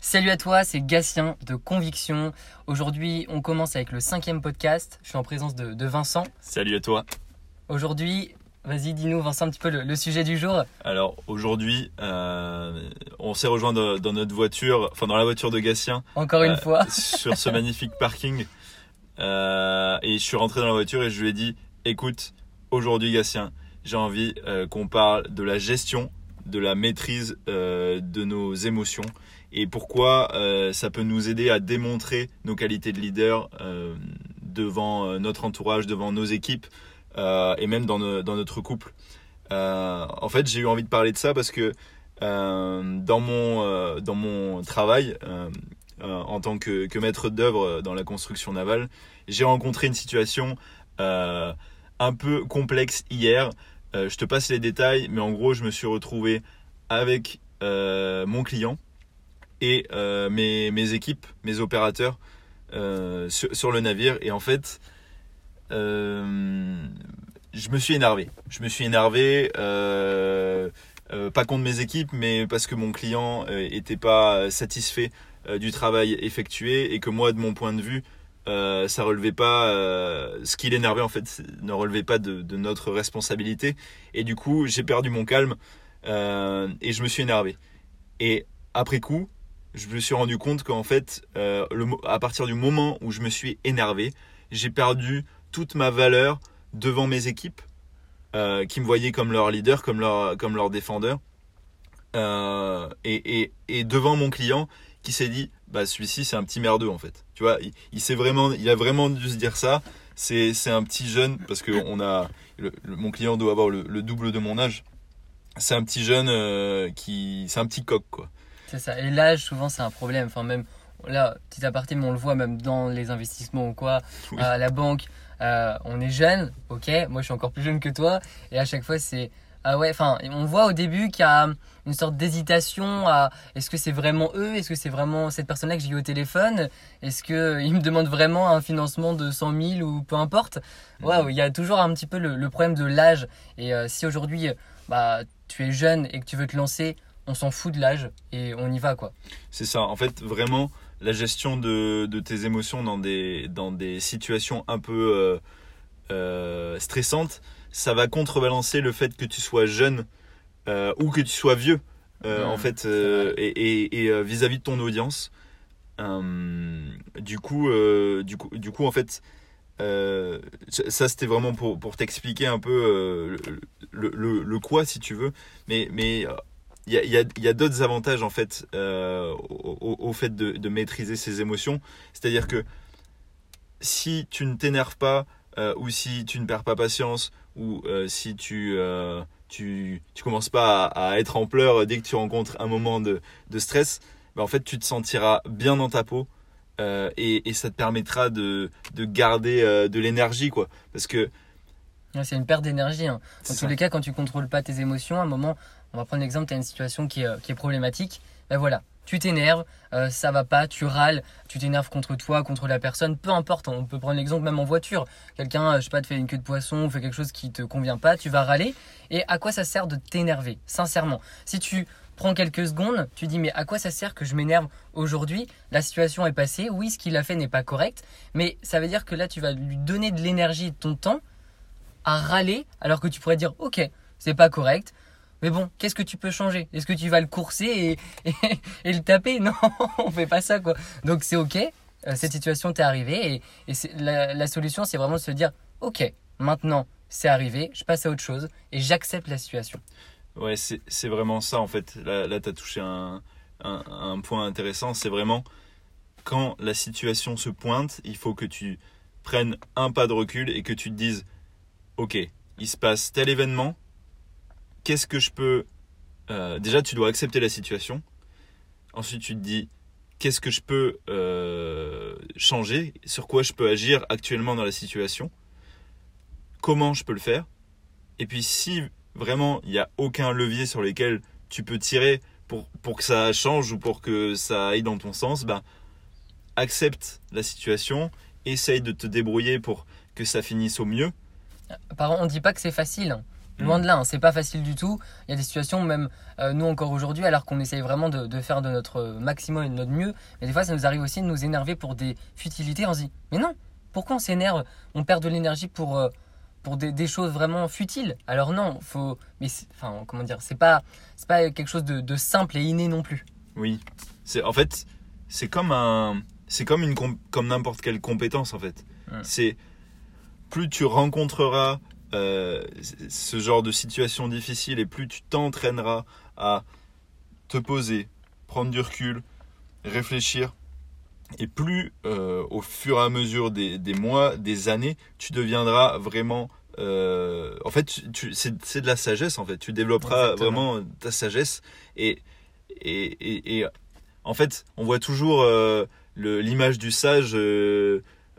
Salut à toi, c'est Gatien de Conviction. Aujourd'hui, on commence avec le cinquième podcast. Je suis en présence de, de Vincent. Salut à toi. Aujourd'hui, vas-y, dis-nous, Vincent, un petit peu le, le sujet du jour. Alors aujourd'hui, euh, on s'est rejoint dans, dans notre voiture, enfin dans la voiture de Gatien, Encore une Euh, fois. sur ce magnifique parking. Euh, et je suis rentré dans la voiture et je lui ai dit, écoute, aujourd'hui Gatien, j'ai envie euh, qu'on parle de la gestion, de la maîtrise euh, de nos émotions et pourquoi euh, ça peut nous aider à démontrer nos qualités de leader euh, devant euh, notre entourage, devant nos équipes et même dans, no- dans notre couple. En fait, j'ai eu envie de parler de ça parce que dans, mon, dans mon travail, en tant que, maître d'œuvre dans la construction navale, j'ai rencontré une situation un peu complexe hier. Je te passe les détails, mais en gros, je me suis retrouvé avec mon client et euh, mes, équipes, mes opérateurs euh, sur, le navire. Et en fait, euh, je me suis énervé. Je me suis énervé. pas contre mes équipes, mais parce que mon client euh, pas satisfait du travail effectué et que moi, de mon point de vue, ça relevait pas. ce qui l'énervait en fait ne relevait pas de, notre responsabilité. Et du coup, j'ai perdu mon calme et je me suis énervé. Et après coup, je me suis rendu compte qu'en fait, euh, à partir du moment où je me suis énervé, j'ai perdu toute ma valeur devant mes équipes euh, qui me voyaient comme leur leader, comme leur, comme leur défendeur. Euh, et, et, et devant mon client qui s'est dit bah celui-ci c'est un petit merdeux en fait. Tu vois il, il vraiment il a vraiment dû se dire ça. C'est c'est un petit jeune parce que on a mon client doit avoir le, le double de mon âge. C'est un petit jeune qui c'est un petit coq quoi C'est ça. Et l'âge, souvent, c'est un problème. Enfin, même là, petit aparté, mais on le voit même dans les investissements ou quoi, Oui. à la banque. euh, on est jeune, ok. Moi, je suis encore plus jeune que toi. Et à chaque fois, c'est. Ah ouais, enfin, on voit au début qu'il y a une sorte d'hésitation à est-ce que c'est vraiment eux? Est-ce que c'est vraiment cette personne-là que j'ai eu au téléphone? Est-ce qu'ils me demandent vraiment un financement de 100 000 ou peu importe? Waouh, il y a toujours un petit peu le, le problème de l'âge. Et euh, si aujourd'hui, bah, tu es jeune et que tu veux te lancer, on s'en fout de l'âge et on y va quoi. C'est ça. En fait, vraiment, la gestion de, de tes émotions dans des, dans des situations un peu euh, euh, stressantes, ça va contrebalancer le fait que tu sois jeune euh, ou que tu sois vieux, Mmh, en fait, et, vis-à-vis de ton audience. Du coup, du coup, du coup, en fait, euh, ça c'était vraiment pour, pour t'expliquer un peu euh, le, le, le quoi, si tu veux. Mais, mais il y a, d'autres avantages en fait euh, au, fait de, de maîtriser ses émotions. C'est-à-dire que si tu ne t'énerves pas euh, ou si tu ne perds pas patience ou euh, si tu, tu tu commences pas à, à être en pleurs dès que tu rencontres un moment de, de stress, ben, en fait tu te sentiras bien dans ta peau et, et ça te permettra de, de garder de l'énergie quoi. Parce que C'est une perte d'énergie. hein. Dans tous les cas, quand tu contrôles pas tes émotions, à un moment, on va prendre l'exemple, tu as une situation qui est, euh, qui est problématique. Ben voilà, tu t'énerves, euh, ça va pas, tu râles, tu t'énerves contre toi, contre la personne, peu importe. On peut prendre l'exemple même en voiture. Quelqu'un, euh, je sais pas, te fait une queue de poisson fait quelque chose qui te convient pas, tu vas râler. Et à quoi ça sert de t'énerver Sincèrement, si tu prends quelques secondes, tu dis mais à quoi ça sert que je m'énerve aujourd'hui? La situation est passée, oui, ce qu'il a fait n'est pas correct, mais ça veut dire que là tu vas lui donner de l'énergie et de ton temps à râler alors que tu pourrais dire ok c'est pas correct mais bon qu'est-ce que tu peux changer? Est-ce que tu vas le courser et, le taper? Non on fait pas ça quoi donc c'est ok euh, cette situation t'est arrivée et, la, solution c'est vraiment de se dire ok maintenant c'est arrivé je passe à autre chose et j'accepte la situation Ouais, c'est vraiment ça en fait. Là, là tu as touché un, un, un point intéressant. C'est vraiment quand la situation se pointe, il faut que tu prennes un pas de recul et que tu te dises Ok, il se passe tel événement. Qu'est-ce que je peux. euh, déjà, tu dois accepter la situation. Ensuite, tu te dis Qu'est-ce que je peux euh, changer? Sur quoi je peux agir actuellement dans la situation? Comment je peux le faire? Et puis, si vraiment il n'y a aucun levier sur lequel tu peux tirer pour, pour que ça change ou pour que ça aille dans ton sens, ben, accepte la situation, essaye de te débrouiller pour que ça finisse au mieux. par on dit pas que c'est facile hein. Loin Mm. de là, hein, c'est pas facile du tout. Il y a des situations, même euh, nous encore aujourd'hui, alors qu'on essaye vraiment de, de faire de notre maximum et de notre mieux, mais des fois ça nous arrive aussi de nous énerver pour des futilités. On se dit, mais non, pourquoi on s'énerve? On perd de l'énergie pour, euh, pour des, des choses vraiment futiles. Alors non, faut. Mais enfin, comment dire C'est pas, pas quelque chose de, de simple et inné non plus. Oui. C'est en fait, c'est comme un, c'est comme une com- comme n'importe quelle compétence en fait. Mm. C'est plus tu rencontreras euh, ce genre de situation difficile et plus tu t'entraîneras à te poser, prendre du recul, réfléchir. Et plus euh, au fur et à mesure des, des mois, des années, tu deviendras vraiment... euh, en fait, tu, tu- c'est de la sagesse en fait. Tu développeras Exactement. vraiment ta sagesse. Et, et, et, et en fait, on voit toujours l'image du sage.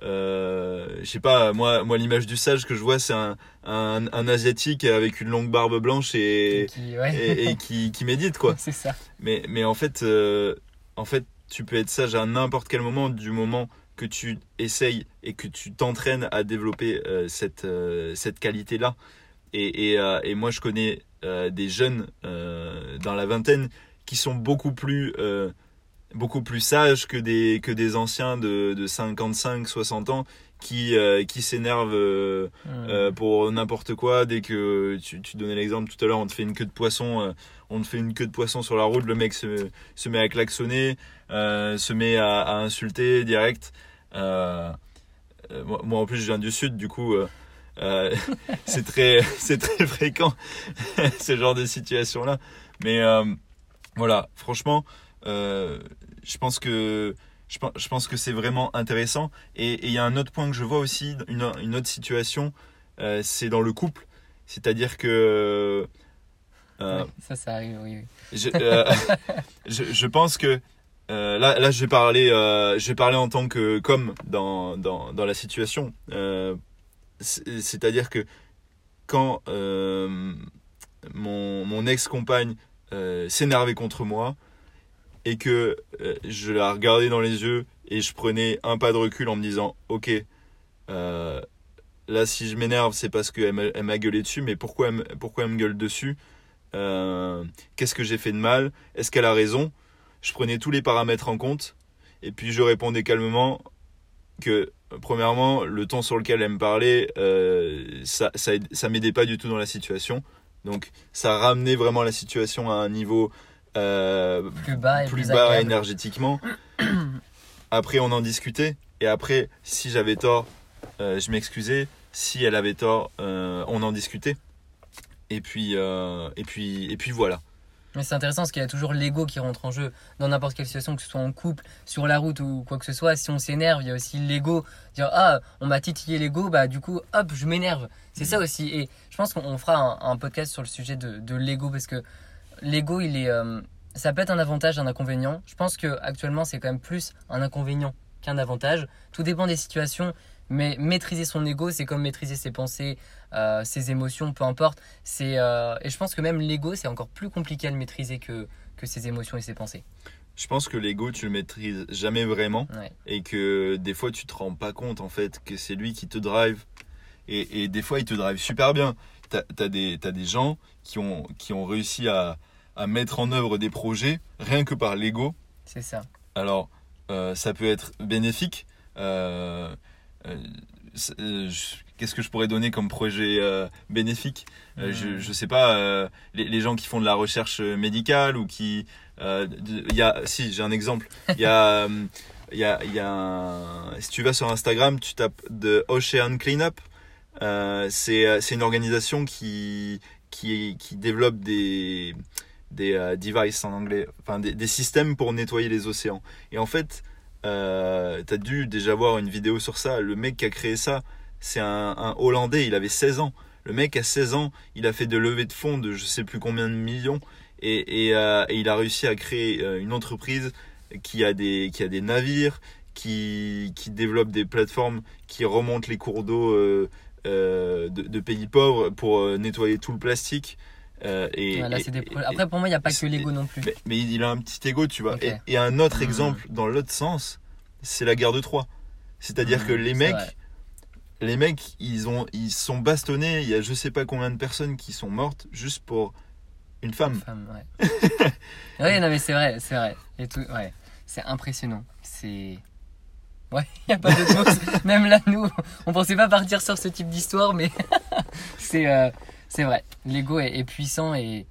Euh, je sais pas, moi, moi l'image du sage que je vois, c'est un, un, un asiatique avec une longue barbe blanche et, Qui- ouais. et, et qui, qui médite quoi. c'est ça. Mais, mais en fait, euh, en fait, tu peux être sage à n'importe quel moment, du moment que tu essayes et que tu t'entraînes à développer euh, cette, cette qualité-là. Et, et, et moi, je connais des jeunes dans la vingtaine qui sont beaucoup plus, beaucoup plus sages que des, que des anciens de, de 55, 60 ans qui, euh, qui s'énervent euh, euh, pour n'importe quoi. Dès que tu, tu donnais l'exemple tout à l'heure, on te fait une queue de poisson, on te fait une queue de poisson sur la route, le mec se, se met à klaxonner, se met à, à insulter direct. Moi, moi, en plus je viens du sud, du coup c'est très c'est très fréquent ce genre de situation là. Mais voilà, franchement, je pense que je pense, que c'est vraiment intéressant. Et il y a un autre point que je vois aussi, une, une autre situation, euh, c'est dans le couple. C'est-à-dire que euh, ça, ça arrive, oui. oui. je, euh, je, je pense que euh, là, là, je vais parler, euh, je vais parler en tant que comme dans, dans, dans la situation. Euh, c'est- C'est-à-dire que quand euh, mon, mon ex-compagne euh, s'énervait contre moi et que euh, je la regardais dans les yeux et je prenais un pas de recul en me disant ok euh, là si je m'énerve c'est parce qu'elle m'a gueulé dessus mais pourquoi elle, pourquoi elle me gueule dessus? Euh, qu'est-ce que j'ai fait de mal? Est-ce qu'elle a raison? Je prenais tous les paramètres en compte et puis je répondais calmement que premièrement le ton sur lequel elle me parlait ça ça, ça m'aidait pas du tout dans la situation. Donc ça ramenait vraiment la situation à un niveau euh, Plus bas et plus plus, bas énergétiquement. Après, on en discutait. Et après, si j'avais tort, euh, je m'excusais. Si elle avait tort, euh, on en discutait. Et puis, et puis, et puis voilà. Mais c'est intéressant parce qu'il y a toujours l'ego qui rentre en jeu dans n'importe quelle situation, que ce soit en couple, sur la route ou quoi que ce soit. Si on s'énerve, il y a aussi l'ego. Dire ah, on m'a titillé l'ego, bah du coup, hop, je m'énerve. C'est ça aussi. Et je pense qu'on on fera un, un podcast sur le sujet de, de l'ego parce que l'ego, il est, euh, ça peut être un avantage, un inconvénient. Je pense que actuellement, c'est quand même plus un inconvénient qu'un avantage. Tout dépend des situations. Mais maîtriser son ego, c'est comme maîtriser ses pensées, euh, ses émotions, peu importe. C'est euh, et je pense que même l'ego, c'est encore plus compliqué à le maîtriser que que ses émotions et ses pensées. Je pense que l'ego, tu le maîtrises jamais vraiment. Ouais. Et que des fois, tu te rends pas compte, en fait, que c'est lui qui te drive. Et, et des fois, il te drive super bien. T'as as des gens qui ont, qui ont réussi à, à mettre en œuvre des projets rien que par l'ego. C'est ça. Alors, euh, ça peut être bénéfique. Euh, euh, Qu'est-ce que je pourrais donner comme projet bénéfique? Je, Hmm. je sais pas, les, les gens qui font de la recherche médicale ou qui... y a, si, j'ai un exemple. Il y a, y a, y a un- si tu vas sur Instagram, tu tapes The Ocean Cleanup. C'est c'est une organisation qui, qui, qui développe des, des euh, devices en anglais, enfin des, systèmes pour nettoyer les océans. Et en fait, euh, tu as dû déjà voir une vidéo sur ça. Le mec qui a créé ça, c'est un, Hollandais, il avait 16 ans. Le mec à 16 ans, il a fait de levées de fonds de je sais plus combien de millions et, et, euh, il a réussi à créer euh, une entreprise qui a des, qui a des navires, qui, qui développe des plateformes qui remontent les cours d'eau de, pays pauvres pour nettoyer tout le plastique. Euh, et, Voilà, et- c'est des et- pro- Après, pour moi, il n'y a pas que l'ego non plus. mais, mais il a un petit ego, tu vois. Et, et un autre Mhm. exemple dans l'autre sens, c'est la guerre de Troie. C'est-à-dire Mhm, que les mecs, vrai. les mecs, ils ont, ils sont bastonnés. Il y a je sais pas combien de personnes qui sont mortes juste pour une femme. Femme, ouais. ouais, non, mais c'est vrai, c'est vrai. Et tout, ouais. C'est impressionnant. C'est. Ouais, il a pas de mots. Même là, nous, on pensait pas partir sur ce type d'histoire, mais c'est euh, c'est vrai. L'ego est, puissant et,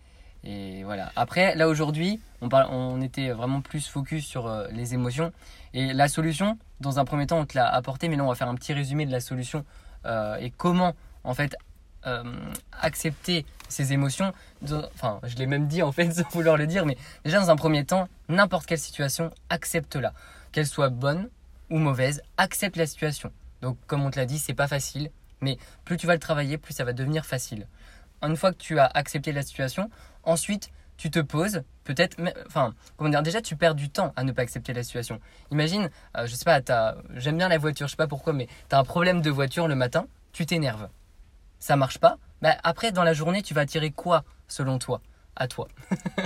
voilà. Après, là aujourd'hui, on, était vraiment plus focus sur euh, les émotions. Et la solution, dans un premier temps, on te l'a apporté, mais là, on va faire un petit résumé de la solution euh, et comment, en fait, euh, accepter ces émotions. Enfin, je l'ai même dit, en fait, sans vouloir le dire, mais déjà, dans un premier temps, n'importe quelle situation, accepte-la. Qu'elle soit bonne ou mauvaise, accepte la situation. Donc, comme on te l'a dit, c'est pas facile, mais plus tu vas le travailler, plus ça va devenir facile. Une fois que tu as accepté la situation, ensuite, tu te poses, peut-être, mais- enfin, comment dire, déjà, tu perds du temps à ne pas accepter la situation. Imagine, euh, je sais pas, j'aime bien la voiture, je sais pas pourquoi, mais tu as un problème de voiture le matin, tu t'énerves. Ça marche pas, bah, après, dans la journée, tu vas attirer quoi, selon toi, à toi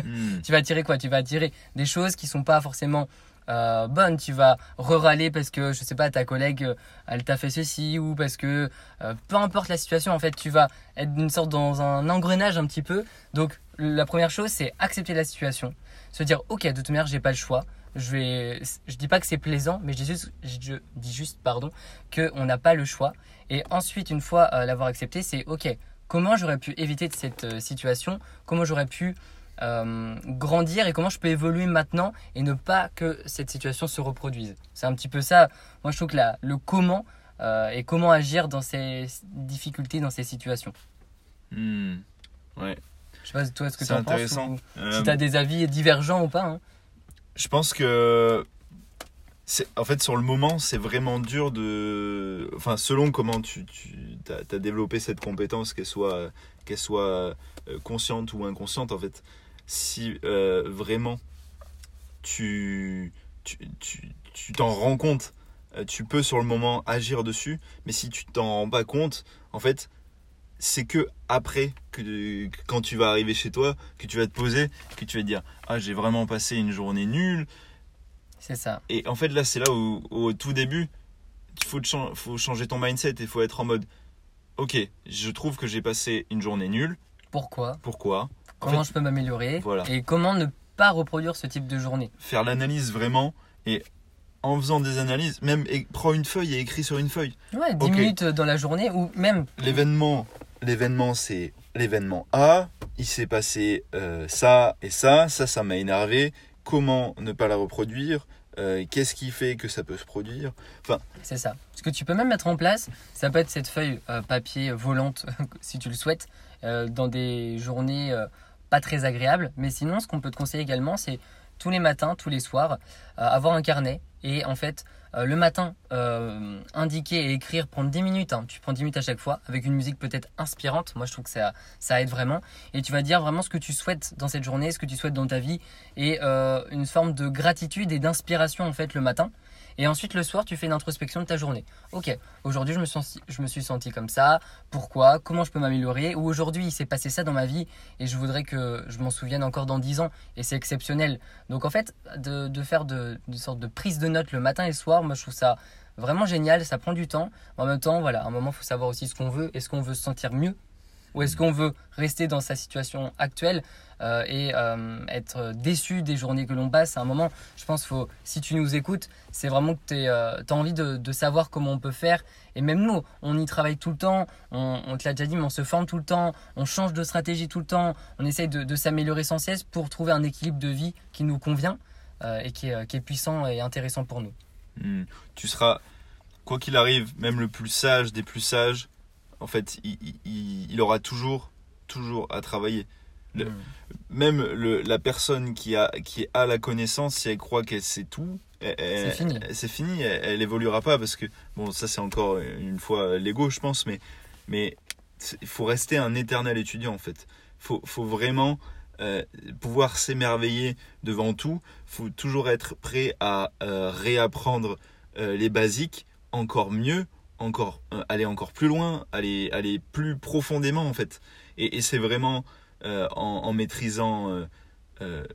Hmm. tu vas attirer quoi? Tu vas attirer des choses qui sont pas forcément euh, bonnes. Tu vas re-râler parce que, je sais pas, ta collègue, euh, elle t'a fait ceci ou parce que, euh, peu importe la situation, en fait, tu vas être une sorte dans un engrenage un petit peu. Donc, la première chose, c'est accepter la situation. Se dire, ok, de toute manière, j'ai pas le choix. Je vais, je dis pas que c'est plaisant, mais je dis juste, je dis juste, pardon, que on n'a pas le choix. Et ensuite, une fois l'avoir accepté, c'est ok. Comment j'aurais pu éviter de cette situation? Comment j'aurais pu euh, grandir et comment je peux évoluer maintenant et ne pas que cette situation se reproduise. C'est un petit peu ça. Moi, je trouve que la- le comment euh, et comment agir dans ces difficultés, dans ces situations. Hmm. Ouais. Je sais pas toi ce que tu penses ou Euh, si tu as des avis divergents ou pas. hein. Je pense que en fait sur le moment c'est vraiment dur de enfin selon comment tu, tu as, développé cette compétence qu'elle soit qu'elle soit consciente ou inconsciente en fait si euh, vraiment tu tu tu tu t'en rends compte euh, tu peux sur le moment agir dessus mais si tu t'en rends pas compte en fait c'est que après que, quand tu vas arriver chez toi que tu vas te poser que tu vas te dire ah j'ai vraiment passé une journée nulle C'est ça. et en fait, là, c'est là où, au tout début, il faut, faut changer ton mindset et il faut être en mode Ok, je trouve que j'ai passé une journée nulle. Pourquoi? Pourquoi? Comment fait, je peux m'améliorer voilà. Et comment ne pas reproduire ce type de journée faire l'analyse vraiment et en faisant des analyses, même et, prends une feuille et écris sur une feuille. Ouais, 10 Ok. minutes dans la journée ou même. L'événement, l'événement, c'est l'événement A. Il s'est passé euh, ça et ça. Ça, ça m'a énervé. Comment ne pas la reproduire Euh, Qu'est-ce qui fait que ça peut se produire C'est ça. Ce que tu peux même mettre en place, ça peut être cette feuille euh, papier volante, si tu le souhaites, euh, dans des journées euh, pas très agréables. Mais sinon, ce qu'on peut te conseiller également, c'est tous les matins, tous les soirs, euh, avoir un carnet et en fait, euh, le matin, euh, indiquer et écrire, prendre 10 minutes. hein. tu prends 10 minutes à chaque fois, avec une musique peut-être inspirante. Moi, je trouve que ça, ça aide vraiment. Et tu vas dire vraiment ce que tu souhaites dans cette journée, ce que tu souhaites dans ta vie, et une forme de gratitude et d'inspiration en fait le matin. Et ensuite, le soir, tu fais une introspection de ta journée. Ok, aujourd'hui, je, me je me suis senti comme ça. Pourquoi? Comment je peux m'améliorer? Ou aujourd'hui, il s'est passé ça dans ma vie et je voudrais que je m'en souvienne encore dans 10 ans. Et c'est exceptionnel. Donc, en fait, de, de faire de, une sorte de prise de notes le matin et le soir, moi, je trouve ça vraiment génial. Ça prend du temps. En même temps, voilà, à un moment, il faut savoir aussi ce qu'on veut. Est-ce qu'on veut se sentir mieux ou est-ce qu'on veut rester dans sa situation actuelle euh, et euh, être déçu des journées que l'on passe À un moment, je pense faut, si tu nous écoutes, c'est vraiment que tu as envie de, savoir comment on peut faire. Et même nous, on y travaille tout le temps, on, te l'a déjà dit, mais on se forme tout le temps, on change de stratégie tout le temps, on essaye de, s'améliorer sans cesse pour trouver un équilibre de vie qui nous convient euh, et qui est, qui est puissant et intéressant pour nous. Hmm. Tu seras, quoi qu'il arrive, même le plus sage des plus sages, en fait, il, il- il aura toujours, toujours à travailler. Le- Mm. Même le- la personne qui a, qui a la connaissance, si elle croit qu'elle sait tout, C'est fini. C'est fini, elle, elle évoluera pas parce que, bon, ça c'est encore une fois l'ego, je pense, mais, il faut rester un éternel étudiant en fait. Faut, faut vraiment euh, pouvoir s'émerveiller devant tout. Faut toujours être prêt à euh, réapprendre euh, les basiques encore mieux, encore euh, aller encore plus loin, aller aller plus profondément en fait. Et, c'est vraiment euh, en, maîtrisant, euh,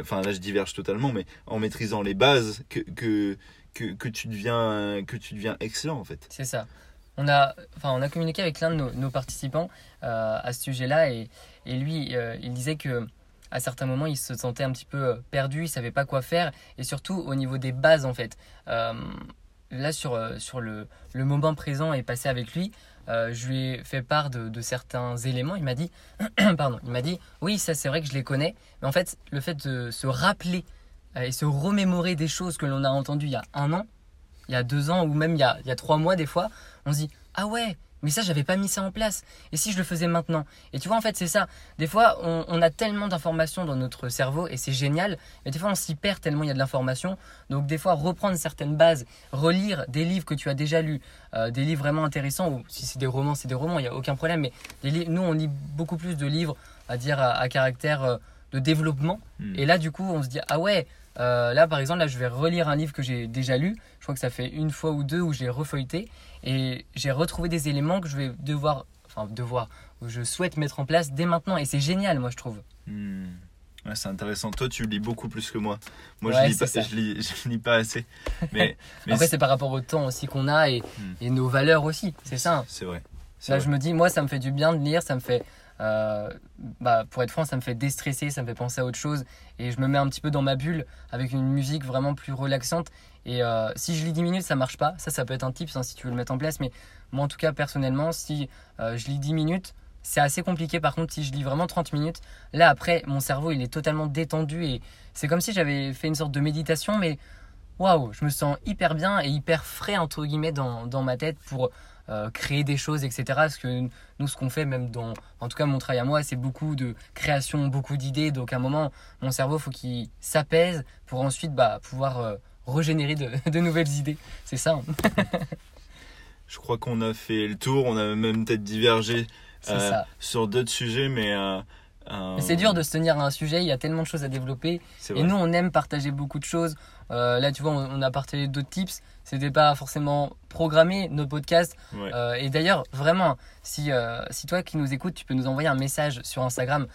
enfin là je diverge totalement, mais en maîtrisant les bases que que, que, que tu deviens que tu deviens excellent en fait. C'est ça. on a, enfin, on a communiqué avec l'un de nos, participants à ce sujet-là et, et lui, il disait que à certains moments, il se sentait un petit peu perdu, il savait pas quoi faire et surtout au niveau des bases en fait. Là, sur, euh, sur le, le moment présent et passé avec lui, euh, je lui ai fait part de, certains éléments. Il m'a dit, pardon, il m'a dit, oui, ça c'est vrai que je les connais, mais en fait, le fait de se rappeler euh, et se remémorer des choses que l'on a entendues il y a un an, il y a deux ans ou même il y a, il y a trois mois des fois, on se dit ah ouais, mais ça j'avais pas mis ça en place. Et si je le faisais maintenant? Et tu vois en fait c'est ça. Des fois on, on a tellement d'informations dans notre cerveau et c'est génial, mais des fois on s'y perd tellement il y a de l'information. Donc des fois reprendre certaines bases, relire des livres que tu as déjà lus, euh, des livres vraiment intéressants ou si c'est des romans c'est des romans, il y a aucun problème. Mais des nous on lit beaucoup plus de livres à dire à, à caractère euh, de développement. Hmm. Et là, du coup, on se dit ah ouais, euh, là par exemple, là je vais relire un livre que j'ai déjà lu. Je crois que ça fait une fois ou deux où je l'ai refeuilleté et j'ai retrouvé des éléments que je vais devoir, enfin devoir, où je souhaite mettre en place dès maintenant. Et c'est génial, moi je trouve. Hmm. Ouais, c'est intéressant. Toi, tu lis beaucoup plus que moi. Moi, Ouais, je, lis pas, je, lis, je lis pas assez. Mais, mais Après, c'est par rapport au temps aussi qu'on a et, Hmm. et nos valeurs aussi. C'est ça. hein. c'est vrai. Là, vrai. je me dis, moi, ça me fait du bien de lire, ça me fait, euh, bah, pour être franc, ça me fait déstresser, ça me fait penser à autre chose, et je me mets un petit peu dans ma bulle avec une musique vraiment plus relaxante. Et euh, si je lis 10 minutes, ça marche pas. Ça, ça peut être un tips hein, si tu veux le mettre en place. Mais moi, en tout cas, personnellement, si euh, je lis 10 minutes, c'est assez compliqué. Par contre, si je lis vraiment 30 minutes, là, après, mon cerveau, il est totalement détendu et c'est comme si j'avais fait une sorte de méditation, mais waouh, je me sens hyper bien et hyper frais, entre guillemets, dans, dans ma tête pour euh, créer des choses, etc. Parce que nous, ce qu'on fait, même dans, en tout cas, mon travail à moi, c'est beaucoup de création, beaucoup d'idées. Donc, à un moment, mon cerveau, faut qu'il s'apaise pour ensuite bah, pouvoir euh, régénérer de, de nouvelles idées. C'est ça. hein. Je crois qu'on a fait le tour. On a même peut-être divergé Euh, sur d'autres sujets, mais. Euh, c'est dur de se tenir à un sujet, il y a tellement de choses à développer. Et nous, on aime partager beaucoup de choses. Euh, là, tu vois, on, on a partagé d'autres tips. C'était pas forcément programmé, nos podcasts. Ouais. Euh, et d'ailleurs, vraiment, si, si toi qui nous écoutes, tu peux nous envoyer un message sur Instagram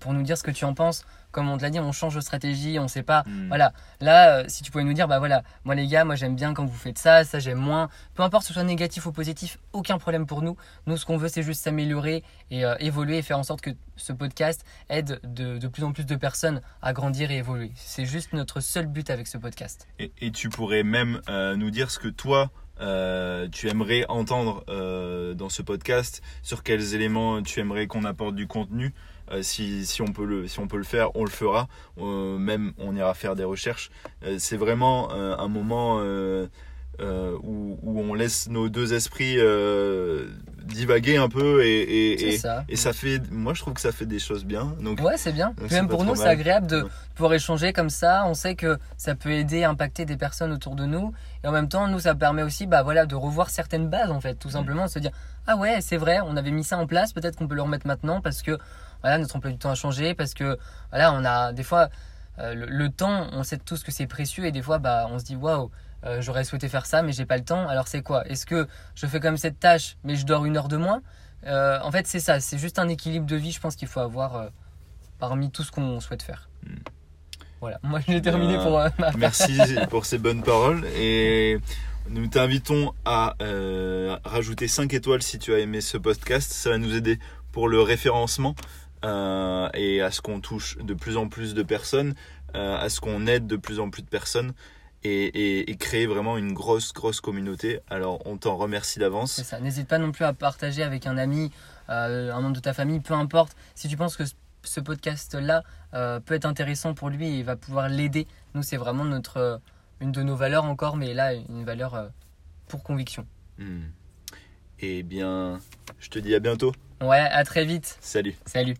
pour nous dire ce que tu en penses. Comme on te l'a dit, on change de stratégie, on sait pas. Hmm. Voilà, là, euh, si tu pouvais nous dire, bah voilà, moi les gars, moi j'aime bien quand vous faites ça, ça j'aime moins. Peu importe que ce soit négatif ou positif, aucun problème pour nous. Nous, ce qu'on veut, c'est juste s'améliorer et euh, évoluer et faire en sorte que ce podcast aide de, de plus en plus de personnes à grandir et évoluer. C'est juste notre seul but avec ce podcast. Et, et tu pourrais même euh, nous dire ce que toi, euh, tu aimerais entendre euh, dans ce podcast, sur quels éléments tu aimerais qu'on apporte du contenu. Euh, si, si, on peut le, si on peut le faire, on le fera. Euh, même, on ira faire des recherches. Euh, c'est vraiment un moment où, où on laisse nos deux esprits divaguer un peu et, et, et, ça. et ça fait, moi je trouve que ça fait des choses bien. Donc, Ouais, c'est bien. Même pour nous, c'est agréable de Ouais. pouvoir échanger comme ça. On sait que ça peut aider, impacter des personnes autour de nous. Et en même temps, nous, ça permet aussi bah, voilà, de revoir certaines bases, en fait. Tout simplement, de se dire Ah ouais, c'est vrai, on avait mis ça en place, peut-être qu'on peut le remettre maintenant parce que voilà, notre emploi du temps a changé. Parce que voilà, on a des fois euh, le, le temps, on sait tous que c'est précieux. Et des fois, bah, on se dit Waouh, euh, j'aurais souhaité faire ça, mais j'ai pas le temps. Alors c'est quoi? Est-ce que je fais comme cette tâche, mais je dors une heure de moins? Euh, En fait, c'est ça. C'est juste un équilibre de vie, je pense qu'il faut avoir. euh, parmi tout ce qu'on souhaite faire. Hmm. Voilà, moi j'ai terminé pour ma Merci pour ces bonnes paroles et nous t'invitons à euh, rajouter 5 étoiles si tu as aimé ce podcast. Ça va nous aider pour le référencement euh, et à ce qu'on touche de plus en plus de personnes, euh, à ce qu'on aide de plus en plus de personnes et, et- et créer vraiment une grosse, grosse communauté. Alors on t'en remercie d'avance. C'est ça. N'hésite pas non plus à partager avec un ami, euh, un membre de ta famille, peu importe. Si tu penses que ce- podcast-là peut être intéressant pour lui et va pouvoir l'aider, nous c'est vraiment notre une de nos valeurs encore, mais là une valeur pour conviction. Hmm. Eh bien, je te dis à bientôt. Ouais, à très vite. Salut. Salut.